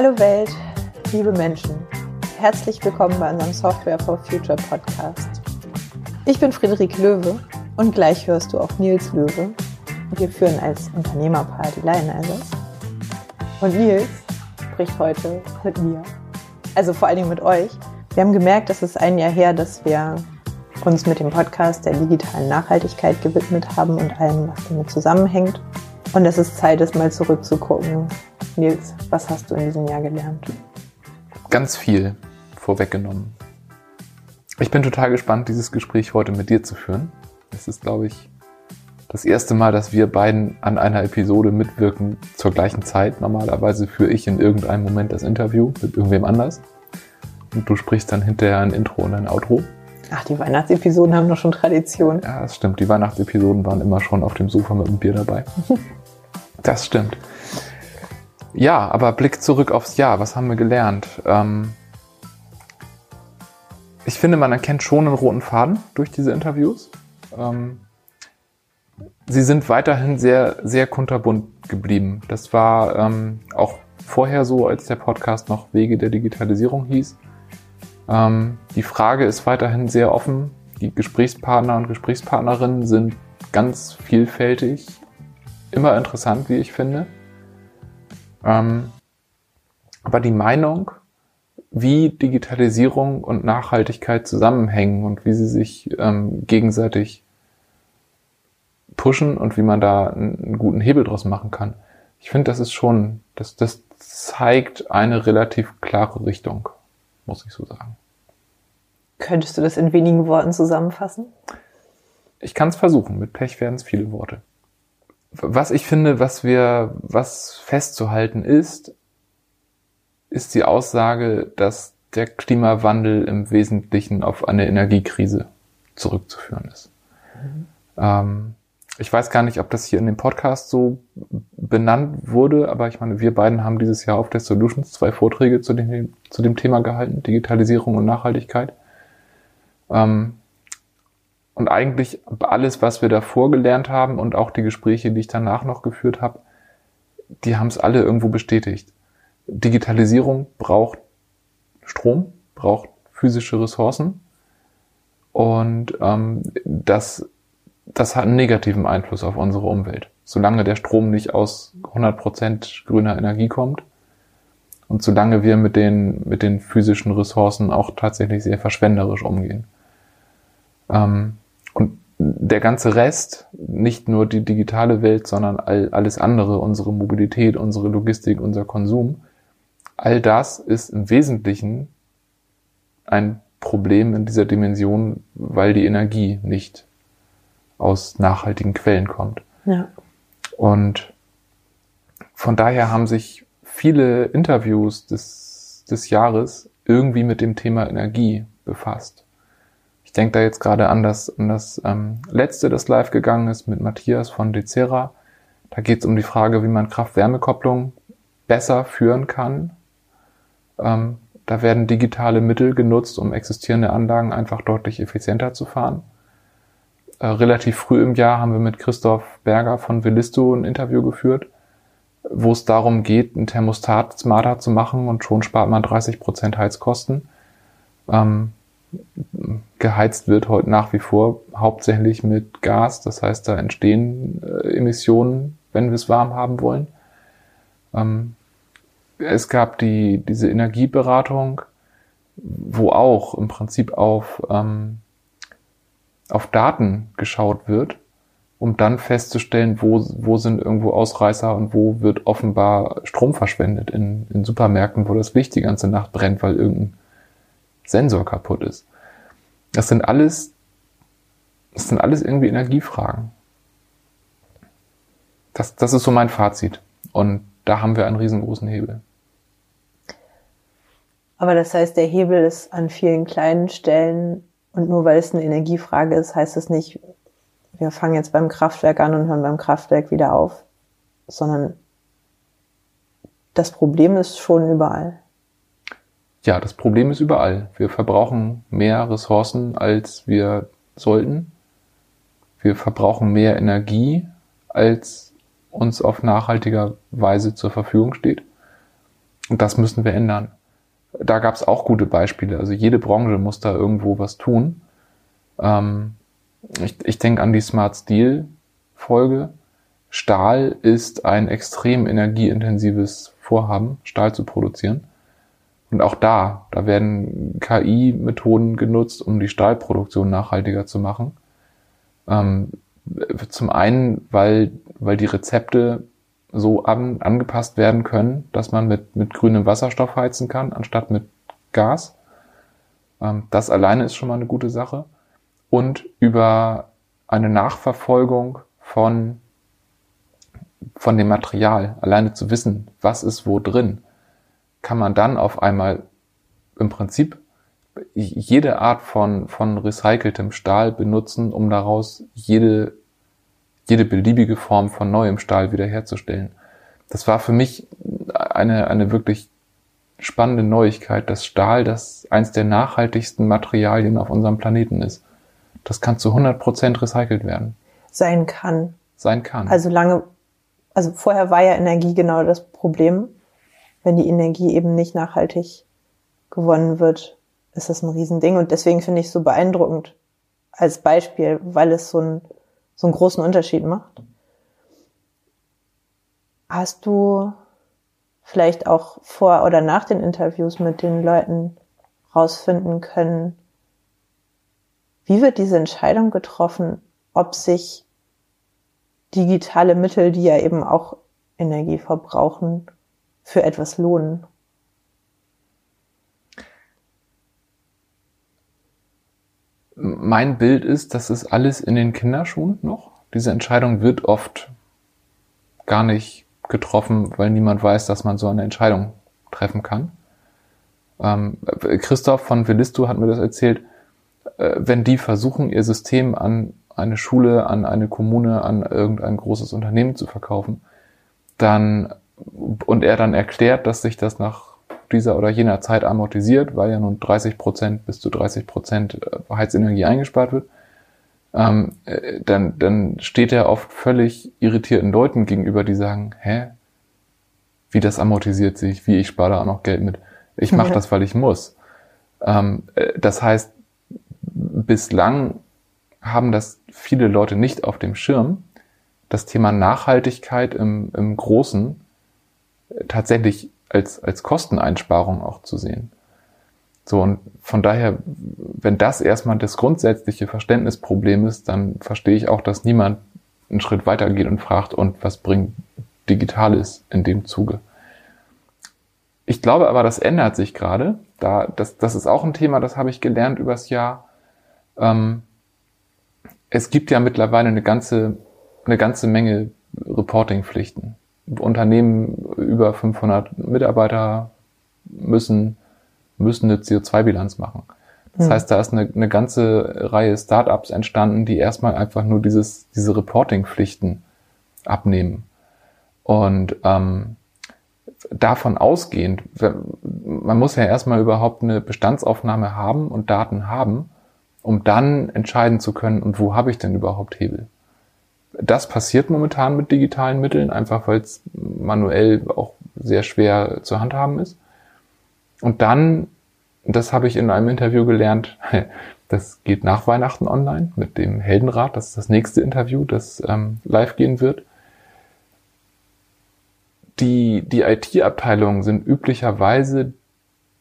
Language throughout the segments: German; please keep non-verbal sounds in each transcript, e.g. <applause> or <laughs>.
Hallo Welt, liebe Menschen. Herzlich willkommen bei unserem Software for Future Podcast. Ich bin Friederike Löwe und gleich hörst du auch Nils Löwe. Wir führen als Unternehmerpaar die Lionizers. Und Nils spricht heute mit mir. Also vor allen Dingen mit euch. Wir haben gemerkt, es ist ein Jahr her, dass wir uns mit dem Podcast der digitalen Nachhaltigkeit gewidmet haben und allem, was damit zusammenhängt. Und es ist Zeit, es mal zurückzugucken. Nils, was hast du in diesem Jahr gelernt? Ganz viel vorweggenommen. Ich bin total gespannt, dieses Gespräch heute mit dir zu führen. Es ist, glaube ich, das erste Mal, dass wir beiden an einer Episode mitwirken zur gleichen Zeit. Normalerweise führe ich in irgendeinem Moment das Interview mit irgendwem anders. Und du sprichst dann hinterher ein Intro und ein Outro. Ach, die Weihnachtsepisoden haben doch schon Tradition. Ja, das stimmt. Die Weihnachtsepisoden waren immer schon auf dem Sofa mit einem Bier dabei. <laughs> das stimmt. Ja, aber Blick zurück aufs Jahr. Was haben wir gelernt? Ähm ich finde, man erkennt schon einen roten Faden durch diese Interviews. Ähm sie sind weiterhin sehr, sehr kunterbunt geblieben. Das war ähm, auch vorher so, als der Podcast noch Wege der Digitalisierung hieß. Ähm, die Frage ist weiterhin sehr offen. Die Gesprächspartner und Gesprächspartnerinnen sind ganz vielfältig, immer interessant, wie ich finde. Ähm, aber die Meinung, wie Digitalisierung und Nachhaltigkeit zusammenhängen und wie sie sich ähm, gegenseitig pushen und wie man da einen guten Hebel draus machen kann. Ich finde, das ist schon, das, das zeigt eine relativ klare Richtung muss ich so sagen. Könntest du das in wenigen Worten zusammenfassen? Ich kann es versuchen. Mit Pech werden es viele Worte. Was ich finde, was wir, was festzuhalten ist, ist die Aussage, dass der Klimawandel im Wesentlichen auf eine Energiekrise zurückzuführen ist. Mhm. Ähm, ich weiß gar nicht, ob das hier in dem Podcast so benannt wurde, aber ich meine, wir beiden haben dieses Jahr auf der Solutions zwei Vorträge zu dem, zu dem Thema gehalten, Digitalisierung und Nachhaltigkeit. Ähm, und eigentlich alles, was wir davor gelernt haben und auch die Gespräche, die ich danach noch geführt habe, die haben es alle irgendwo bestätigt. Digitalisierung braucht Strom, braucht physische Ressourcen und ähm, das das hat einen negativen Einfluss auf unsere Umwelt. Solange der Strom nicht aus 100% grüner Energie kommt und solange wir mit den, mit den physischen Ressourcen auch tatsächlich sehr verschwenderisch umgehen. Ähm, und der ganze Rest, nicht nur die digitale Welt, sondern all, alles andere, unsere Mobilität, unsere Logistik, unser Konsum, all das ist im Wesentlichen ein Problem in dieser Dimension, weil die Energie nicht aus nachhaltigen Quellen kommt. Ja. Und von daher haben sich viele Interviews des, des Jahres irgendwie mit dem Thema Energie befasst. Ich denke da jetzt gerade an das, an das ähm, letzte, das live gegangen ist mit Matthias von Decera. Da geht es um die Frage, wie man Kraft-Wärme-Kopplung besser führen kann. Ähm, da werden digitale Mittel genutzt, um existierende Anlagen einfach deutlich effizienter zu fahren äh, relativ früh im Jahr haben wir mit Christoph Berger von Velisto ein Interview geführt, wo es darum geht, ein Thermostat smarter zu machen und schon spart man 30 Prozent Heizkosten. Ähm, geheizt wird heute nach wie vor hauptsächlich mit Gas, das heißt, da entstehen äh, Emissionen, wenn wir es warm haben wollen. Ähm, es gab die, diese Energieberatung, wo auch im Prinzip auf ähm, auf Daten geschaut wird, um dann festzustellen, wo, wo sind irgendwo Ausreißer und wo wird offenbar Strom verschwendet in, in Supermärkten, wo das Licht die ganze Nacht brennt, weil irgendein Sensor kaputt ist. Das sind alles, das sind alles irgendwie Energiefragen. Das, das ist so mein Fazit. Und da haben wir einen riesengroßen Hebel. Aber das heißt, der Hebel ist an vielen kleinen Stellen und nur weil es eine Energiefrage ist, heißt es nicht, wir fangen jetzt beim Kraftwerk an und hören beim Kraftwerk wieder auf, sondern das Problem ist schon überall. Ja, das Problem ist überall. Wir verbrauchen mehr Ressourcen, als wir sollten. Wir verbrauchen mehr Energie, als uns auf nachhaltiger Weise zur Verfügung steht. Und das müssen wir ändern. Da gab es auch gute Beispiele. Also jede Branche muss da irgendwo was tun. Ähm, ich ich denke an die Smart Steel Folge. Stahl ist ein extrem energieintensives Vorhaben, Stahl zu produzieren. Und auch da, da werden KI-Methoden genutzt, um die Stahlproduktion nachhaltiger zu machen. Ähm, zum einen, weil, weil die Rezepte so an, angepasst werden können, dass man mit, mit grünem Wasserstoff heizen kann, anstatt mit Gas. Ähm, das alleine ist schon mal eine gute Sache. Und über eine Nachverfolgung von, von dem Material, alleine zu wissen, was ist wo drin, kann man dann auf einmal im Prinzip jede Art von, von recyceltem Stahl benutzen, um daraus jede jede beliebige Form von neuem Stahl wiederherzustellen. Das war für mich eine, eine wirklich spannende Neuigkeit, dass Stahl das eins der nachhaltigsten Materialien auf unserem Planeten ist. Das kann zu 100 Prozent recycelt werden. Sein kann. Sein kann. Also lange, also vorher war ja Energie genau das Problem. Wenn die Energie eben nicht nachhaltig gewonnen wird, ist das ein Riesending. Und deswegen finde ich es so beeindruckend als Beispiel, weil es so ein so einen großen Unterschied macht. Hast du vielleicht auch vor oder nach den Interviews mit den Leuten rausfinden können, wie wird diese Entscheidung getroffen, ob sich digitale Mittel, die ja eben auch Energie verbrauchen, für etwas lohnen? mein Bild ist, das ist alles in den Kinderschuhen noch. Diese Entscheidung wird oft gar nicht getroffen, weil niemand weiß, dass man so eine Entscheidung treffen kann. Ähm, Christoph von Velisto hat mir das erzählt, äh, wenn die versuchen, ihr System an eine Schule, an eine Kommune, an irgendein großes Unternehmen zu verkaufen, dann und er dann erklärt, dass sich das nach dieser oder jener Zeit amortisiert, weil ja nun 30 Prozent bis zu 30 Prozent äh, Heizenergie eingespart wird, ähm, äh, dann, dann steht er oft völlig irritierten Leuten gegenüber, die sagen, hä, wie das amortisiert sich, wie ich spare da auch noch Geld mit. Ich mache das, weil ich muss. Ähm, äh, das heißt, bislang haben das viele Leute nicht auf dem Schirm, das Thema Nachhaltigkeit im, im Großen tatsächlich als, als Kosteneinsparung auch zu sehen. So, und von daher, wenn das erstmal das grundsätzliche Verständnisproblem ist, dann verstehe ich auch, dass niemand einen Schritt weitergeht und fragt, und was bringt Digitales in dem Zuge. Ich glaube aber, das ändert sich gerade. Da, das, das ist auch ein Thema, das habe ich gelernt übers Jahr. Ähm, es gibt ja mittlerweile eine ganze, eine ganze Menge Reportingpflichten. Unternehmen über 500 Mitarbeiter müssen, müssen eine CO2-Bilanz machen. Das hm. heißt, da ist eine, eine ganze Reihe Startups entstanden, die erstmal einfach nur dieses, diese Reporting-Pflichten abnehmen. Und ähm, davon ausgehend, man muss ja erstmal überhaupt eine Bestandsaufnahme haben und Daten haben, um dann entscheiden zu können, und wo habe ich denn überhaupt Hebel? Das passiert momentan mit digitalen Mitteln, einfach weil es manuell auch sehr schwer zu handhaben ist. Und dann, das habe ich in einem Interview gelernt, <laughs> das geht nach Weihnachten online mit dem Heldenrat. Das ist das nächste Interview, das ähm, live gehen wird. Die, die IT-Abteilungen sind üblicherweise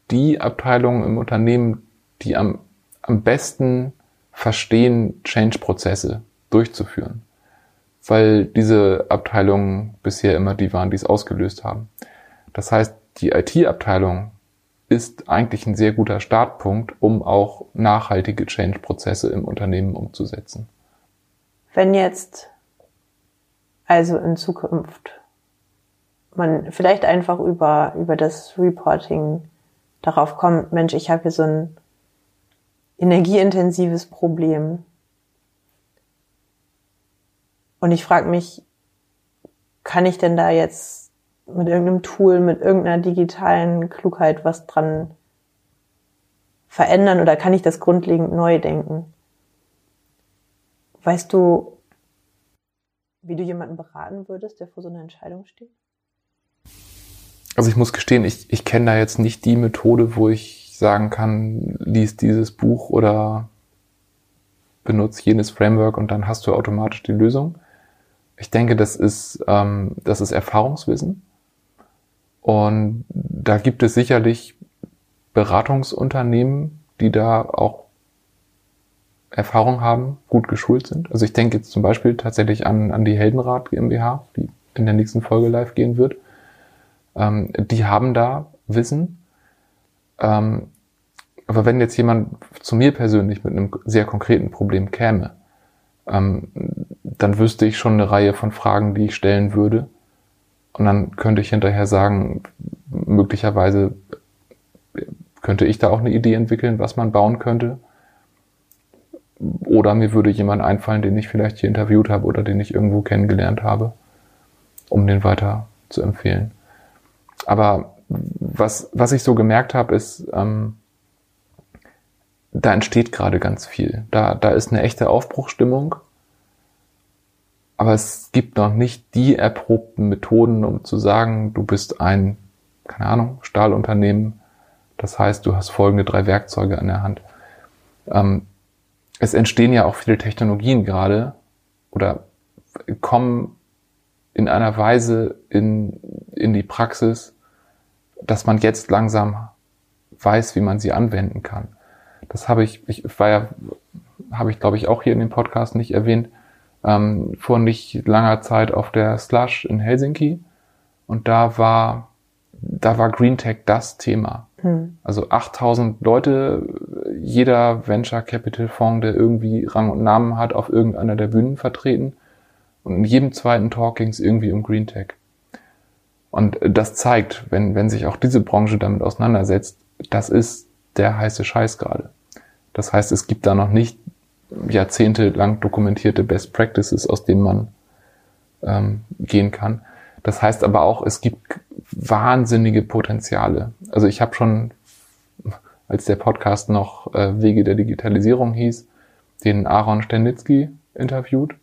die Abteilungen im Unternehmen, die am, am besten verstehen, Change-Prozesse durchzuführen weil diese Abteilungen bisher immer die waren, die es ausgelöst haben. Das heißt, die IT-Abteilung ist eigentlich ein sehr guter Startpunkt, um auch nachhaltige Change-Prozesse im Unternehmen umzusetzen. Wenn jetzt also in Zukunft man vielleicht einfach über, über das Reporting darauf kommt, Mensch, ich habe hier so ein energieintensives Problem. Und ich frage mich, kann ich denn da jetzt mit irgendeinem Tool, mit irgendeiner digitalen Klugheit was dran verändern oder kann ich das grundlegend neu denken? Weißt du, wie du jemanden beraten würdest, der vor so einer Entscheidung steht? Also ich muss gestehen, ich, ich kenne da jetzt nicht die Methode, wo ich sagen kann, lies dieses Buch oder benutze jenes Framework und dann hast du automatisch die Lösung. Ich denke, das ist, ähm, das ist Erfahrungswissen. Und da gibt es sicherlich Beratungsunternehmen, die da auch Erfahrung haben, gut geschult sind. Also ich denke jetzt zum Beispiel tatsächlich an, an die Heldenrat GmbH, die in der nächsten Folge live gehen wird. Ähm, die haben da Wissen. Ähm, aber wenn jetzt jemand zu mir persönlich mit einem sehr konkreten Problem käme, ähm, dann wüsste ich schon eine Reihe von Fragen, die ich stellen würde. Und dann könnte ich hinterher sagen, möglicherweise könnte ich da auch eine Idee entwickeln, was man bauen könnte. Oder mir würde jemand einfallen, den ich vielleicht hier interviewt habe oder den ich irgendwo kennengelernt habe, um den weiter zu empfehlen. Aber was, was ich so gemerkt habe, ist, ähm, da entsteht gerade ganz viel. Da, da ist eine echte Aufbruchstimmung. Aber es gibt noch nicht die erprobten Methoden, um zu sagen, du bist ein, keine Ahnung, Stahlunternehmen. Das heißt, du hast folgende drei Werkzeuge an der Hand. Ähm, es entstehen ja auch viele Technologien gerade oder kommen in einer Weise in, in die Praxis, dass man jetzt langsam weiß, wie man sie anwenden kann. Das habe ich, ich war ja, habe ich glaube ich auch hier in dem Podcast nicht erwähnt, ähm, vor nicht langer Zeit auf der Slush in Helsinki und da war, da war Green Tech das Thema. Hm. Also 8000 Leute, jeder Venture Capital Fonds, der irgendwie Rang und Namen hat, auf irgendeiner der Bühnen vertreten. Und in jedem zweiten Talk ging es irgendwie um Green Tech. Und das zeigt, wenn, wenn sich auch diese Branche damit auseinandersetzt, das ist der heiße Scheiß gerade. Das heißt, es gibt da noch nicht jahrzehntelang dokumentierte Best Practices, aus denen man ähm, gehen kann. Das heißt aber auch, es gibt wahnsinnige Potenziale. Also ich habe schon, als der Podcast noch äh, Wege der Digitalisierung hieß, den Aaron Sternitzky interviewt.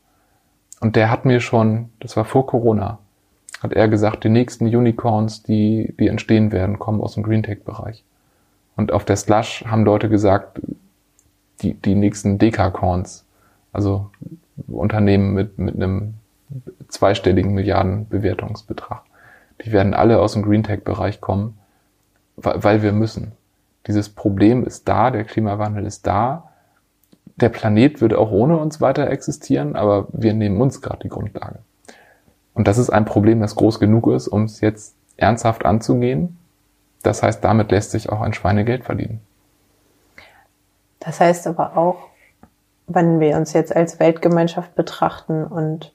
Und der hat mir schon, das war vor Corona, hat er gesagt, die nächsten Unicorns, die, die entstehen werden, kommen aus dem Green Tech Bereich. Und auf der Slush haben Leute gesagt, die, die nächsten Dekacorns, also Unternehmen mit, mit einem zweistelligen Milliardenbewertungsbetrag. Die werden alle aus dem Green Tech-Bereich kommen, weil wir müssen. Dieses Problem ist da, der Klimawandel ist da. Der Planet wird auch ohne uns weiter existieren, aber wir nehmen uns gerade die Grundlage. Und das ist ein Problem, das groß genug ist, um es jetzt ernsthaft anzugehen. Das heißt, damit lässt sich auch ein Schweinegeld verdienen. Das heißt aber auch, wenn wir uns jetzt als Weltgemeinschaft betrachten und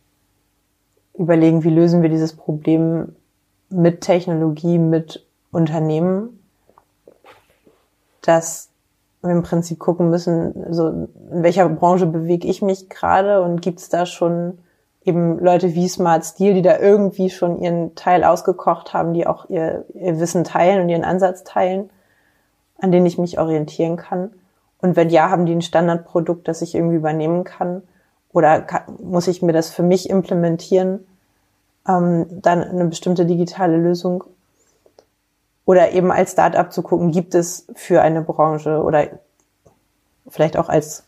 überlegen, wie lösen wir dieses Problem mit Technologie, mit Unternehmen, dass wir im Prinzip gucken müssen, so in welcher Branche bewege ich mich gerade und gibt es da schon eben Leute wie Smart Steel, die da irgendwie schon ihren Teil ausgekocht haben, die auch ihr, ihr Wissen teilen und ihren Ansatz teilen, an denen ich mich orientieren kann. Und wenn ja, haben die ein Standardprodukt, das ich irgendwie übernehmen kann? Oder kann, muss ich mir das für mich implementieren? Ähm, dann eine bestimmte digitale Lösung? Oder eben als Startup zu gucken, gibt es für eine Branche oder vielleicht auch als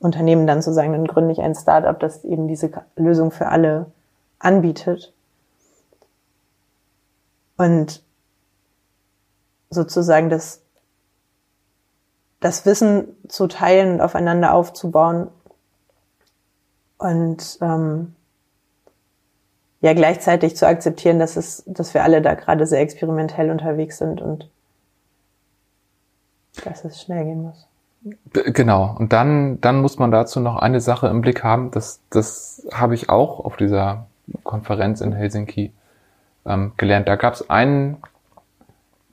Unternehmen dann zu sagen, dann gründe ich ein Startup, das eben diese Lösung für alle anbietet. Und sozusagen das das Wissen zu teilen und aufeinander aufzubauen und ähm, ja gleichzeitig zu akzeptieren, dass es, dass wir alle da gerade sehr experimentell unterwegs sind und dass es schnell gehen muss. Genau. Und dann, dann muss man dazu noch eine Sache im Blick haben. Das, das habe ich auch auf dieser Konferenz in Helsinki ähm, gelernt. Da gab es einen,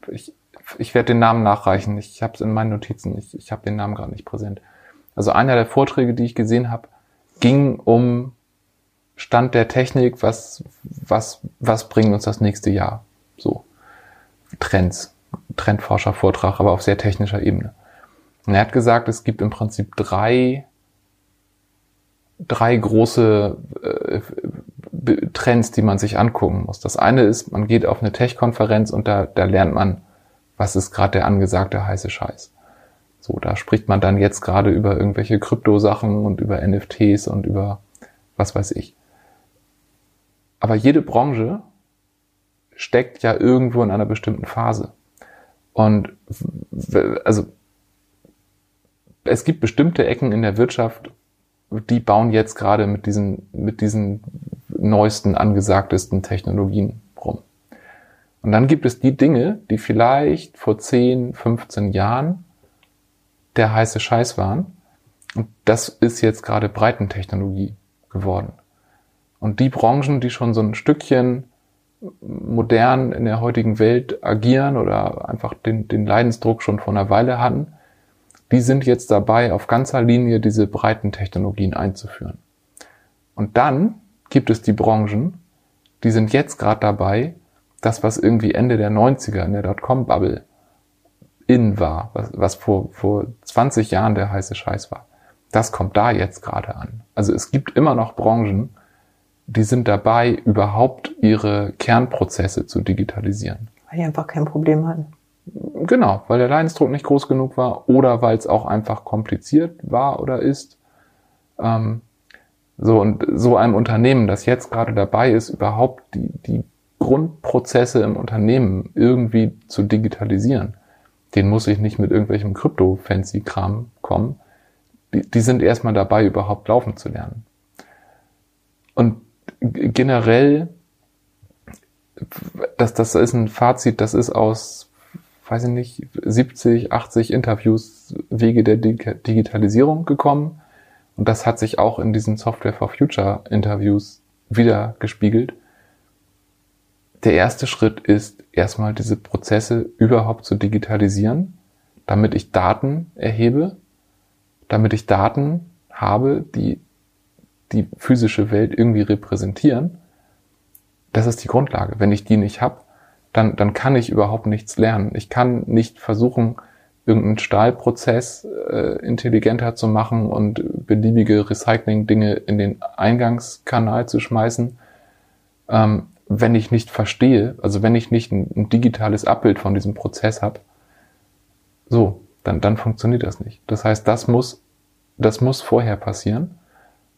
ich, ich werde den Namen nachreichen. Ich habe es in meinen Notizen. Ich, ich habe den Namen gerade nicht präsent. Also einer der Vorträge, die ich gesehen habe, ging um Stand der Technik, was, was, was bringt uns das nächste Jahr? So. Trends. Trendforscher-Vortrag, aber auf sehr technischer Ebene. Und er hat gesagt, es gibt im Prinzip drei, drei große äh, Trends, die man sich angucken muss. Das eine ist, man geht auf eine Tech-Konferenz und da, da lernt man, was ist gerade der angesagte heiße Scheiß. So, da spricht man dann jetzt gerade über irgendwelche Kryptosachen und über NFTs und über was weiß ich. Aber jede Branche steckt ja irgendwo in einer bestimmten Phase. Und also es gibt bestimmte Ecken in der Wirtschaft, die bauen jetzt gerade mit diesen, mit diesen neuesten, angesagtesten Technologien. Und dann gibt es die Dinge, die vielleicht vor 10, 15 Jahren der heiße Scheiß waren. Und das ist jetzt gerade Breitentechnologie geworden. Und die Branchen, die schon so ein Stückchen modern in der heutigen Welt agieren oder einfach den, den Leidensdruck schon vor einer Weile hatten, die sind jetzt dabei, auf ganzer Linie diese breiten Technologien einzuführen. Und dann gibt es die Branchen, die sind jetzt gerade dabei, das, was irgendwie Ende der 90er in der Dotcom-Bubble in war, was, was vor, vor 20 Jahren der heiße Scheiß war, das kommt da jetzt gerade an. Also es gibt immer noch Branchen, die sind dabei, überhaupt ihre Kernprozesse zu digitalisieren. Weil die einfach kein Problem hatten. Genau, weil der Leidensdruck nicht groß genug war oder weil es auch einfach kompliziert war oder ist. Ähm, so und so einem Unternehmen, das jetzt gerade dabei ist, überhaupt die, die Grundprozesse im Unternehmen irgendwie zu digitalisieren, den muss ich nicht mit irgendwelchem Krypto-Fancy-Kram kommen. Die, sind erstmal dabei, überhaupt laufen zu lernen. Und generell, das, das ist ein Fazit, das ist aus, weiß ich nicht, 70, 80 Interviews Wege der Digitalisierung gekommen. Und das hat sich auch in diesen Software for Future Interviews wieder gespiegelt. Der erste Schritt ist erstmal diese Prozesse überhaupt zu digitalisieren, damit ich Daten erhebe, damit ich Daten habe, die die physische Welt irgendwie repräsentieren, das ist die Grundlage. Wenn ich die nicht habe, dann, dann kann ich überhaupt nichts lernen. Ich kann nicht versuchen, irgendeinen Stahlprozess äh, intelligenter zu machen und beliebige Recycling-Dinge in den Eingangskanal zu schmeißen, ähm, wenn ich nicht verstehe, also wenn ich nicht ein, ein digitales Abbild von diesem Prozess habe, so, dann, dann funktioniert das nicht. Das heißt, das muss, das muss vorher passieren.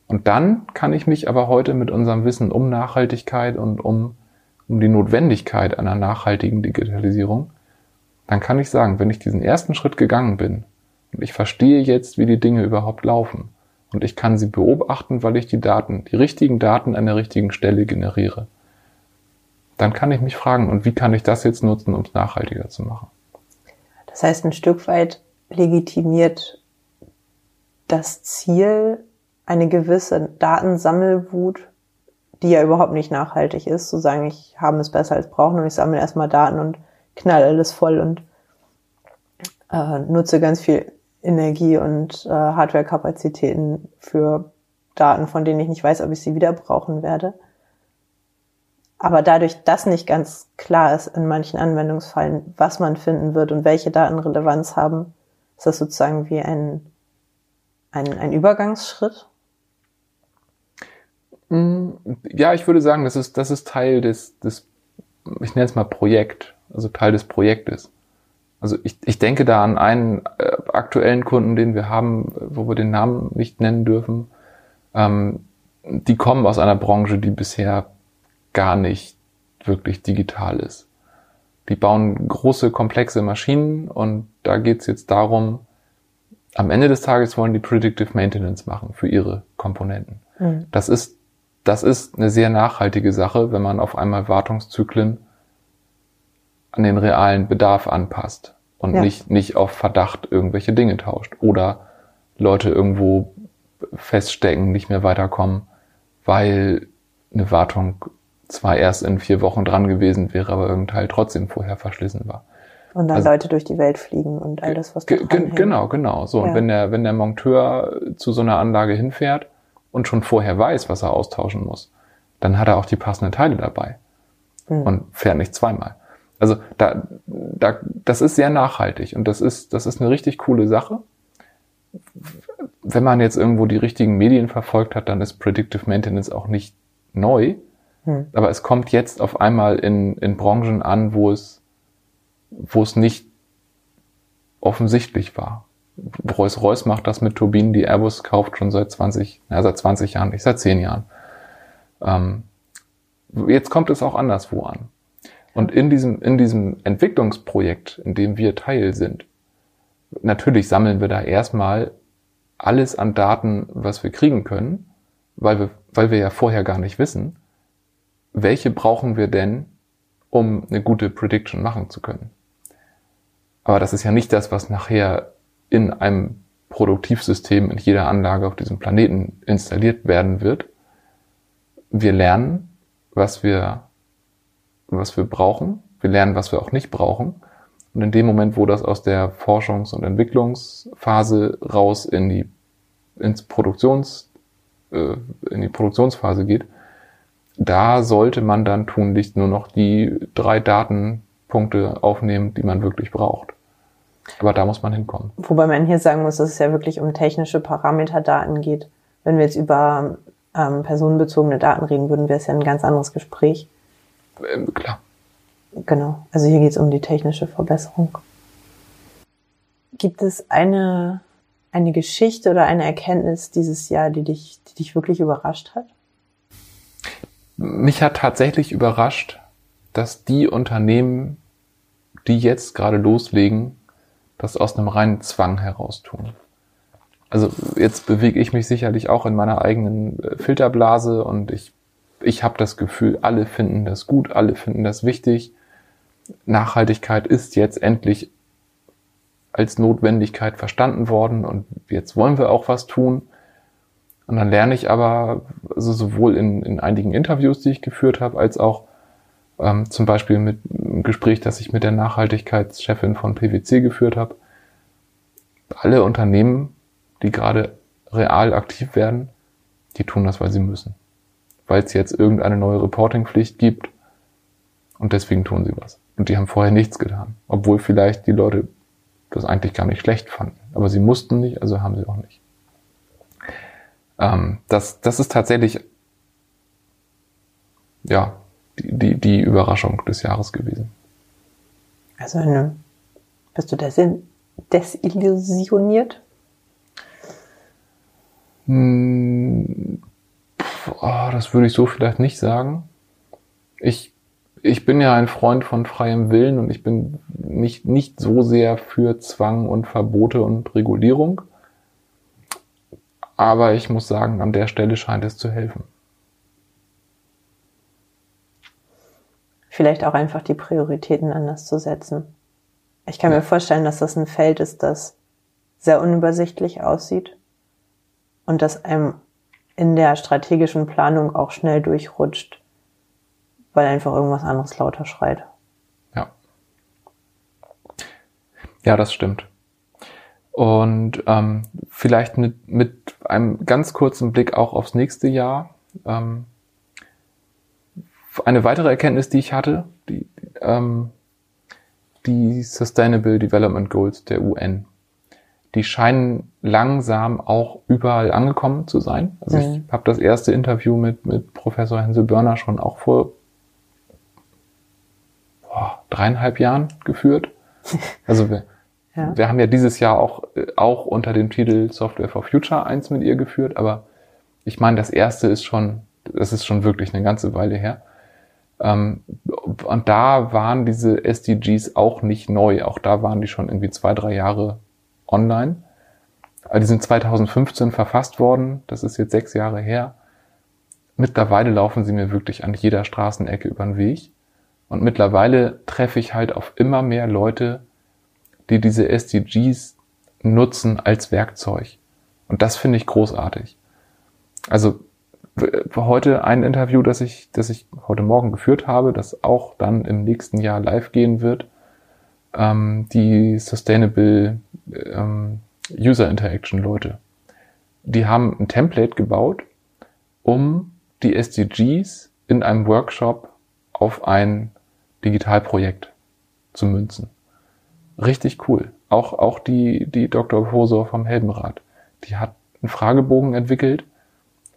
Und dann kann ich mich aber heute mit unserem Wissen um Nachhaltigkeit und um, um die Notwendigkeit einer nachhaltigen Digitalisierung, dann kann ich sagen, wenn ich diesen ersten Schritt gegangen bin und ich verstehe jetzt, wie die Dinge überhaupt laufen und ich kann sie beobachten, weil ich die Daten, die richtigen Daten an der richtigen Stelle generiere, dann kann ich mich fragen, und wie kann ich das jetzt nutzen, um es nachhaltiger zu machen? Das heißt, ein Stück weit legitimiert das Ziel eine gewisse Datensammelwut, die ja überhaupt nicht nachhaltig ist, zu sagen, ich habe es besser als brauchen und ich sammle erstmal Daten und knall alles voll und äh, nutze ganz viel Energie und äh, Hardware-Kapazitäten für Daten, von denen ich nicht weiß, ob ich sie wieder brauchen werde. Aber dadurch, dass nicht ganz klar ist in manchen Anwendungsfällen, was man finden wird und welche Daten Relevanz haben, ist das sozusagen wie ein, ein, ein Übergangsschritt. Mm, ja, ich würde sagen, das ist, das ist Teil des, des, ich nenne es mal Projekt, also Teil des Projektes. Also ich, ich denke da an einen äh, aktuellen Kunden, den wir haben, wo wir den Namen nicht nennen dürfen. Ähm, die kommen aus einer Branche, die bisher gar nicht wirklich digital ist. Die bauen große, komplexe Maschinen und da geht's jetzt darum, am Ende des Tages wollen die Predictive Maintenance machen für ihre Komponenten. Mhm. Das ist das ist eine sehr nachhaltige Sache, wenn man auf einmal Wartungszyklen an den realen Bedarf anpasst und ja. nicht, nicht auf Verdacht irgendwelche Dinge tauscht oder Leute irgendwo feststecken, nicht mehr weiterkommen, weil eine Wartung zwar erst in vier Wochen dran gewesen wäre, aber irgendein Teil trotzdem vorher verschlissen war. Und dann also, Leute durch die Welt fliegen und alles, was da Genau, genau. So, ja. und wenn der, wenn der Monteur zu so einer Anlage hinfährt und schon vorher weiß, was er austauschen muss, dann hat er auch die passenden Teile dabei mhm. und fährt nicht zweimal. Also da, da, das ist sehr nachhaltig und das ist, das ist eine richtig coole Sache. Wenn man jetzt irgendwo die richtigen Medien verfolgt hat, dann ist Predictive Maintenance auch nicht neu. Hm. Aber es kommt jetzt auf einmal in, in Branchen an, wo es, wo es nicht offensichtlich war. Rolls-Royce macht das mit Turbinen, die Airbus kauft schon seit 20, ja, seit 20 Jahren, nicht seit 10 Jahren. Ähm, jetzt kommt es auch anderswo an. Und in diesem, in diesem Entwicklungsprojekt, in dem wir Teil sind, natürlich sammeln wir da erstmal alles an Daten, was wir kriegen können, weil wir, weil wir ja vorher gar nicht wissen, welche brauchen wir denn, um eine gute Prediction machen zu können. Aber das ist ja nicht das, was nachher in einem Produktivsystem in jeder Anlage auf diesem Planeten installiert werden wird. Wir lernen, was wir, was wir brauchen. Wir lernen, was wir auch nicht brauchen. Und in dem Moment, wo das aus der Forschungs- und Entwicklungsphase raus in die, ins Produktions, äh, in die Produktionsphase geht, da sollte man dann tunlichst nur noch die drei Datenpunkte aufnehmen, die man wirklich braucht. Aber da muss man hinkommen. Wobei man hier sagen muss, dass es ja wirklich um technische Parameterdaten geht. Wenn wir jetzt über ähm, personenbezogene Daten reden würden, wäre es ja ein ganz anderes Gespräch. Ähm, klar. Genau. Also hier geht es um die technische Verbesserung. Gibt es eine, eine Geschichte oder eine Erkenntnis dieses Jahr, die dich, die dich wirklich überrascht hat? Mich hat tatsächlich überrascht, dass die Unternehmen, die jetzt gerade loslegen, das aus einem reinen Zwang heraus tun. Also jetzt bewege ich mich sicherlich auch in meiner eigenen äh, Filterblase und ich, ich habe das Gefühl, alle finden das gut, alle finden das wichtig. Nachhaltigkeit ist jetzt endlich als Notwendigkeit verstanden worden und jetzt wollen wir auch was tun. Und dann lerne ich aber, also sowohl in, in einigen Interviews, die ich geführt habe, als auch ähm, zum Beispiel mit einem Gespräch, das ich mit der Nachhaltigkeitschefin von PwC geführt habe. Alle Unternehmen, die gerade real aktiv werden, die tun das, weil sie müssen. Weil es jetzt irgendeine neue Reportingpflicht gibt und deswegen tun sie was. Und die haben vorher nichts getan. Obwohl vielleicht die Leute das eigentlich gar nicht schlecht fanden. Aber sie mussten nicht, also haben sie auch nicht. Ähm, das, das ist tatsächlich, ja, die, die, die Überraschung des Jahres gewesen. Also eine, bist du desin, desillusioniert? Hm, oh, das würde ich so vielleicht nicht sagen. Ich, ich bin ja ein Freund von freiem Willen und ich bin nicht, nicht so sehr für Zwang und Verbote und Regulierung. Aber ich muss sagen, an der Stelle scheint es zu helfen. vielleicht auch einfach die Prioritäten anders zu setzen. Ich kann ja. mir vorstellen, dass das ein Feld ist, das sehr unübersichtlich aussieht und das einem in der strategischen Planung auch schnell durchrutscht, weil einfach irgendwas anderes lauter schreit. Ja. Ja, das stimmt. Und ähm, vielleicht mit, mit einem ganz kurzen Blick auch aufs nächste Jahr. Ähm, eine weitere Erkenntnis, die ich hatte, die, ähm, die Sustainable Development Goals der UN, die scheinen langsam auch überall angekommen zu sein. Also mhm. ich habe das erste Interview mit, mit Professor Hensel Börner schon auch vor boah, dreieinhalb Jahren geführt. <laughs> Also wir, ja. wir haben ja dieses Jahr auch, auch unter dem Titel Software for Future eins mit ihr geführt, aber ich meine, das erste ist schon, das ist schon wirklich eine ganze Weile her. Ähm, und da waren diese SDGs auch nicht neu. Auch da waren die schon irgendwie zwei, drei Jahre online. Die sind 2015 verfasst worden. Das ist jetzt sechs Jahre her. Mittlerweile laufen sie mir wirklich an jeder Straßenecke über den Weg. Und mittlerweile treffe ich halt auf immer mehr Leute, die diese SDGs nutzen als Werkzeug. Und das finde ich großartig. Also heute ein Interview, das ich, das ich heute Morgen geführt habe, das auch dann im nächsten Jahr live gehen wird. Ähm, die Sustainable ähm, User Interaction Leute. Die haben ein Template gebaut, um die SDGs in einem Workshop auf ein Digitalprojekt zu münzen. Richtig cool. Auch, auch die, die Dr. Hosor vom Heldenrad. Die hat einen Fragebogen entwickelt,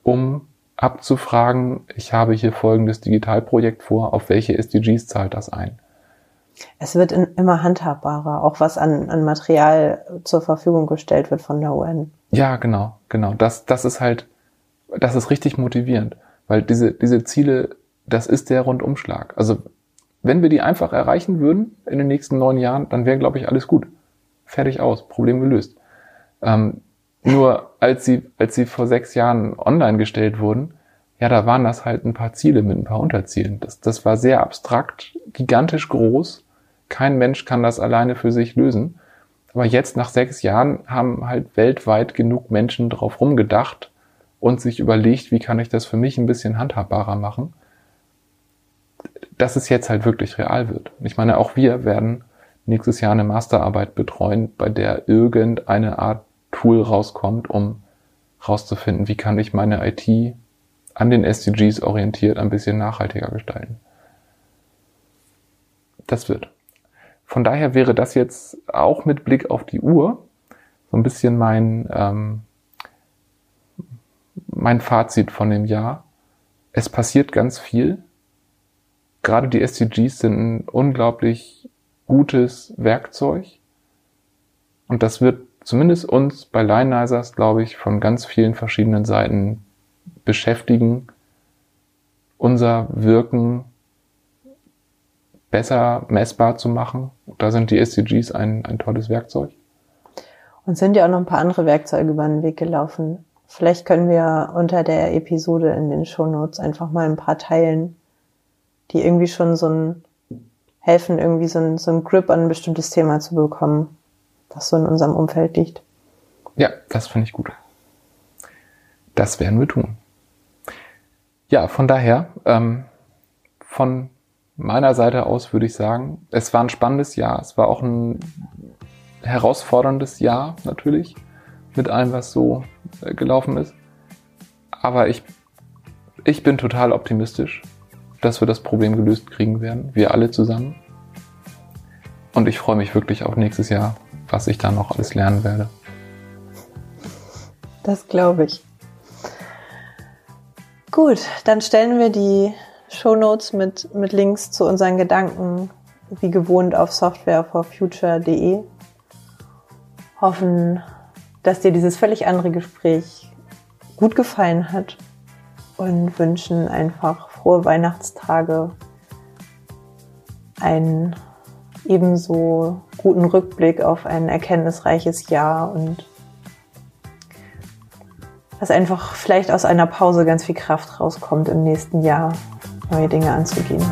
um abzufragen, ich habe hier folgendes Digitalprojekt vor, auf welche SDGs zahlt das ein? Es wird in, immer handhabbarer, auch was an, an Material zur Verfügung gestellt wird von der UN. Ja, genau, genau. Das, das ist halt, das ist richtig motivierend, weil diese, diese Ziele, das ist der Rundumschlag. Also, wenn wir die einfach erreichen würden in den nächsten neun Jahren, dann wäre, glaube ich, alles gut. Fertig aus, Problem gelöst. Ähm, nur als sie, als sie vor sechs Jahren online gestellt wurden, ja, da waren das halt ein paar Ziele mit ein paar Unterzielen. Das, das war sehr abstrakt, gigantisch groß. Kein Mensch kann das alleine für sich lösen. Aber jetzt nach sechs Jahren haben halt weltweit genug Menschen drauf rumgedacht und sich überlegt, wie kann ich das für mich ein bisschen handhabbarer machen, dass es jetzt halt wirklich real wird. Ich meine, auch wir werden nächstes Jahr eine Masterarbeit betreuen, bei der irgendeine Art Tool rauskommt, um rauszufinden, wie kann ich meine IT an den SDGs orientiert ein bisschen nachhaltiger gestalten. Das wird. Von daher wäre das jetzt auch mit Blick auf die Uhr so ein bisschen mein, ähm, mein Fazit von dem Jahr. Es passiert ganz viel. Gerade die SDGs sind ein unglaublich gutes Werkzeug. Und das wird zumindest uns bei Lionizers, glaube ich, von ganz vielen verschiedenen Seiten beschäftigen, unser Wirken besser messbar zu machen. Da sind die SDGs ein, ein tolles Werkzeug. Und sind ja auch noch ein paar andere Werkzeuge über den Weg gelaufen. Vielleicht können wir unter der Episode in den Show Notes einfach mal ein paar teilen, die irgendwie schon so ein helfen, irgendwie so ein, so ein Grip an ein bestimmtes Thema zu bekommen was so in unserem Umfeld liegt. Ja, das finde ich gut. Das werden wir tun. Ja, von daher, ähm, von meiner Seite aus würde ich sagen, es war ein spannendes Jahr. Es war auch ein herausforderndes Jahr natürlich mit allem, was so äh, gelaufen ist. Aber ich, ich bin total optimistisch, dass wir das Problem gelöst kriegen werden. Wir alle zusammen. Und ich freue mich wirklich auf nächstes Jahr was ich da noch alles lernen werde. Das glaube ich. Gut, dann stellen wir die Show Notes mit, mit Links zu unseren Gedanken wie gewohnt auf softwareforfuture.de. Hoffen, dass dir dieses völlig andere Gespräch gut gefallen hat und wünschen einfach frohe Weihnachtstage, ein ebenso guten Rückblick auf ein erkenntnisreiches Jahr und dass einfach vielleicht aus einer Pause ganz viel Kraft rauskommt im nächsten Jahr, neue Dinge anzugehen.